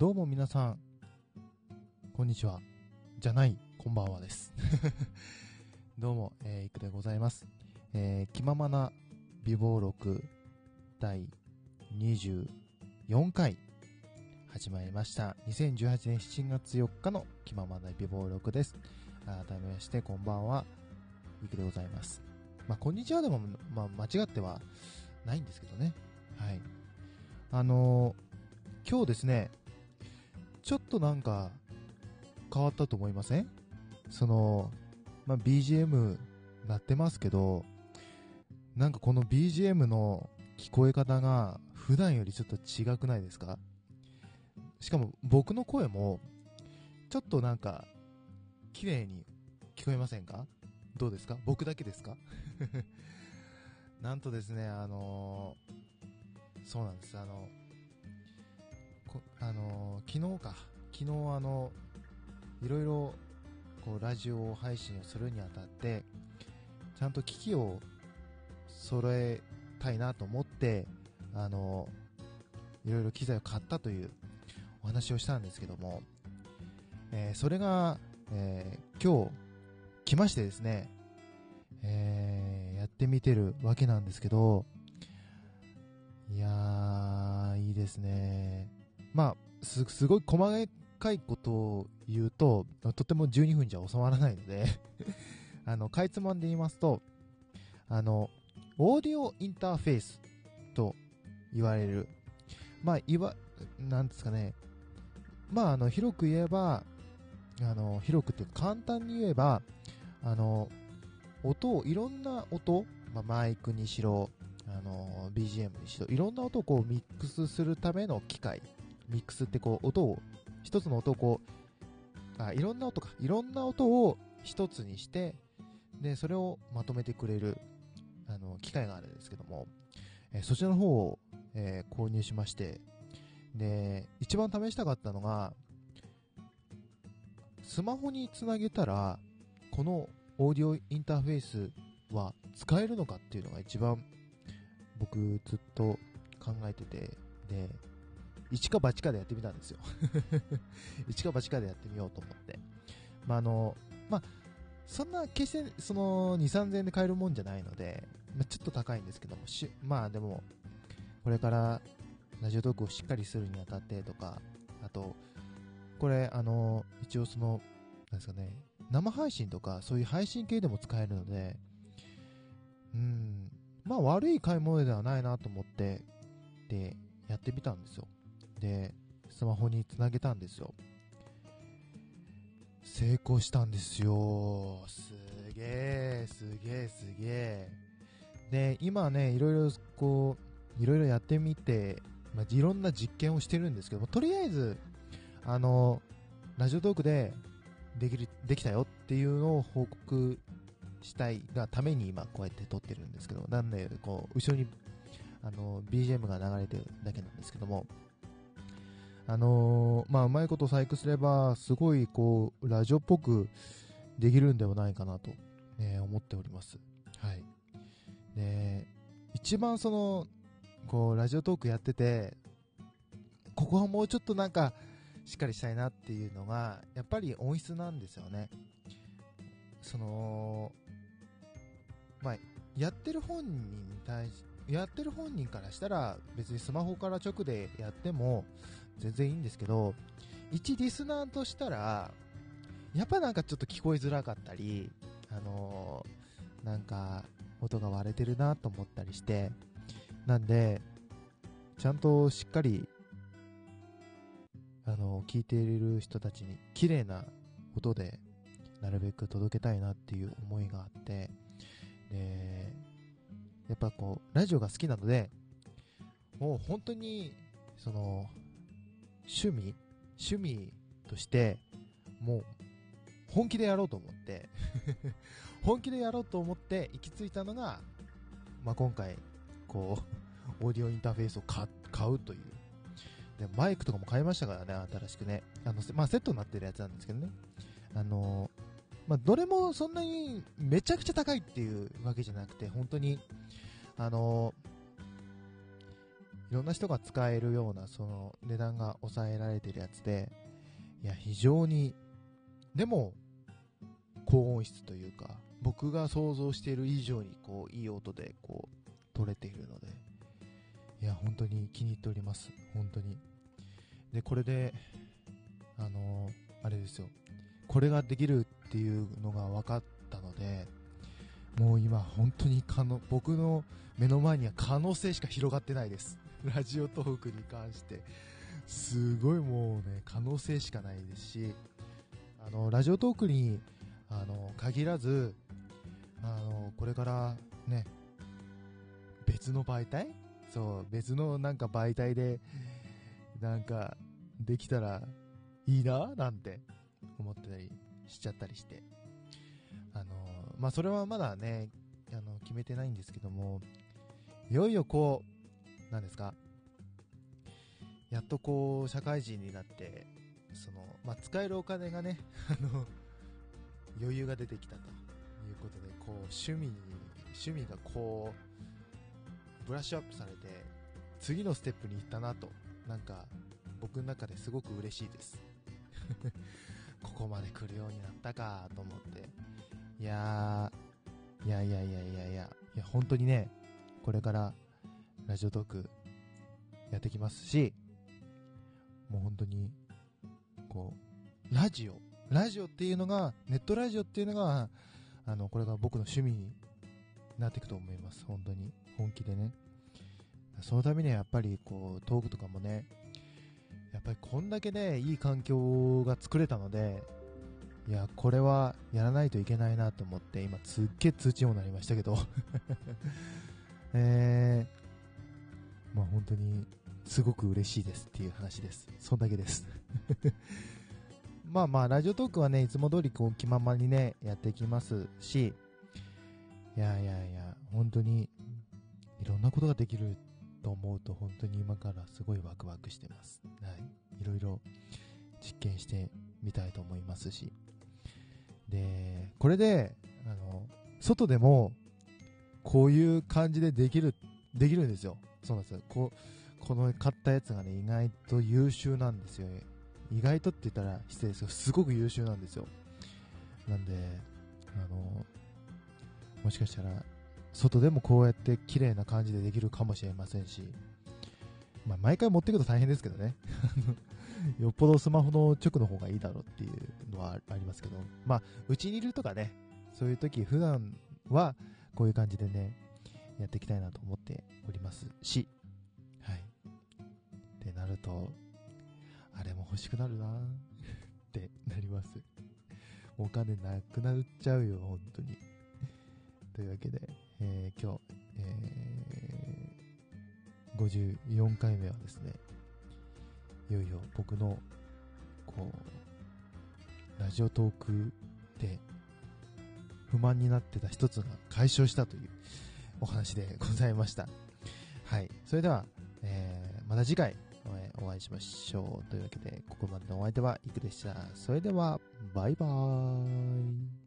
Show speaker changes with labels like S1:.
S1: どうも皆さん、こんにちは。じゃない、こんばんはです。どうも、えー、いくでございます。えー、気ままな美貌録第24回始まりました。2018年7月4日の気ままな美貌録です。改めまして、こんばんは、いくでございます。まあ、こんにちはでも、まあ、間違ってはないんですけどね。はい。あのー今日ですね、ちょっとなんか変わったと思いません？その、まあ、BGM 鳴ってますけど、なんかこの BGM の聞こえ方が普段よりちょっと違くないですか？しかも僕の声もちょっとなんか綺麗に聞こえませんか？どうですか？僕だけですか？なんとですね、あのーそうなんです、あのあのー昨日か、昨日あの、いろいろ、こう、ラジオ配信をするにあたって、ちゃんと機器を揃えたいなと思って、あのいろいろ機材を買ったというお話をしたんですけども、えーそれが、えー今日、来ましてですね、えーやってみてるわけなんですけど、いやー、いいですね。まあ、す、すごい細かいことを言うと、とても12分じゃ収まらないので、あの、かいつまんで言いますと、あの、オーディオインターフェースと言われる、まあ、いわ、なんですかね、まあ、あの、広く言えば、あの、広くって簡単に言えば、あの、音を、いろんな音、まあ、マイクにしろ、あの、BGM にしろ、いろんな音をこうミックスするための機械。ミックスってこう、音を、一つの音をこう、あ、いろんな音か。いろんな音を一つにして、で、それをまとめてくれる、あの、機械があるんですけども、えそちらの方を、えー購入しまして、で、一番試したかったのが、スマホにつなげたら、このオーディオインターフェースは使えるのかっていうのが一番僕ずっと考えてて、で、一か八かでやってみたんですよ。一か八かでやってみようと思って。まあ、あの、まあ、そんな決してその2、3000円で買えるもんじゃないので、まあ、ちょっと高いんですけども、しまあでも、これからラジオトークをしっかりするにあたってとか、あと、これあの、一応その、なんですかね、生配信とかそういう配信系でも使えるので、うん、まあ悪い買い物ではないなと思って、で、やってみたんですよ。で、スマホにつなげたんですよ。成功したんですよ。すげえ、すげえ、すげえ。で、今ね、いろいろこう、いろいろやってみて、まあ、いろんな実験をしてるんですけども、とりあえず、あの、ラジオトークでできる、できたよっていうのを報告したいがために今こうやって撮ってるんですけど、なんで、こう、後ろに、あの、BGM が流れてるだけなんですけども、あのーまあ、うまいこと細工すれば、すごい、こう、ラジオっぽくできるんではないかなと、ね、思っております。はい。で、一番その、こう、ラジオトークやってて、ここはもうちょっとなんか、しっかりしたいなっていうのが、やっぱり音質なんですよね。その、まあ、やってる本人に対し、やってる本人からしたら、別にスマホから直でやっても、全然いいんですけど、一リスナーとしたら、やっぱなんかちょっと聞こえづらかったり、あのーなんか、音が割れてるなと思ったりして、なんで、ちゃんとしっかり、あのー聞いている人たちに綺麗な音で、なるべく届けたいなっていう思いがあって、で、やっぱこう、ラジオが好きなので、もう本当に、その、趣味趣味として、もう、本気でやろうと思って、本気でやろうと思って行き着いたのが、まあ、今回、こう、オーディオインターフェースを買うという。で、マイクとかも買いましたからね、新しくね。あの、まあ、セットになってるやつなんですけどね。あの、まあ、どれもそんなにめちゃくちゃ高いっていうわけじゃなくて、本当に、あの、いろんな人が使えるような、その値段が抑えられてるやつで、いや、非常に、でも、高音質というか、僕が想像している以上に、こう、いい音で、こう、取れているので、いや、本当に気に入っております。本当に。で、これで、あのー、あれですよ。これができるっていうのが分かったので、もう今本当に可能、僕の目の前には可能性しか広がってないです。ラジオトークに関して。すごいもうね、可能性しかないですし、あの、ラジオトークに、あの、限らず、あの、これからね、別の媒体？そう、別のなんか媒体で、なんか、できたらいいななんて思ってたりしちゃったりして。あの、まあ、それはまだね、あの、決めてないんですけども、いよいよこう、なんですか、やっとこう、社会人になって、その、まあ、使えるお金がね、あの、余裕が出てきたということで、こう、趣味に、趣味がこう、ブラッシュアップされて、次のステップに行ったなと、なんか、僕の中ですごく嬉しいです。ここまで来るようになったかと思って。いやー、いやいやいやいやいや、いや本当にね、これからラジオトークやってきますし、もう本当に、こう、ラジオ、ラジオっていうのが、ネットラジオっていうのが、あの、これが僕の趣味になっていくと思います。本当に。本気でね。そのためにはやっぱりこう、トークとかもね、やっぱりこんだけね、いい環境が作れたので、いや、これはやらないといけないなと思って、今すっげえ通知音になりましたけど えー、まあ本当にすごく嬉しいですっていう話です。そんだけです まあまあ、ラジオトークはね、いつも通りこう気ままにね、やっていきますし、いやいやいや、本当にいろんなことができると思うと本当に今からすごいワクワクしてます。はい。いろいろ実験してみたいと思いますし。で、これで、あの、外でも、こういう感じでできる、できるんですよ。そうなんですよ。こう、この買ったやつがね、意外と優秀なんですよ。意外とって言ったら失礼ですけど、すごく優秀なんですよ。なんで、あの、もしかしたら、外でもこうやって綺麗な感じでできるかもしれませんし、まあ、毎回持っていくと大変ですけどね。よっぽどスマホの直の方がいいだろうっていうのはありますけど、まあ、うちにいるとかね、そういう時普段はこういう感じでね、やっていきたいなと思っておりますし、なると、あれも欲しくなるなってなります。お金なくなっちゃうよ、本当に。というわけで、えー、今日、えー、54回目はですね、いよいよ僕の、こう、ラジオトークで不満になってた一つが解消したというお話でございました。はい。それでは、えー、また次回お会いしましょう。というわけで、ここまでのお相手はイクでした。それでは、バイバーイ。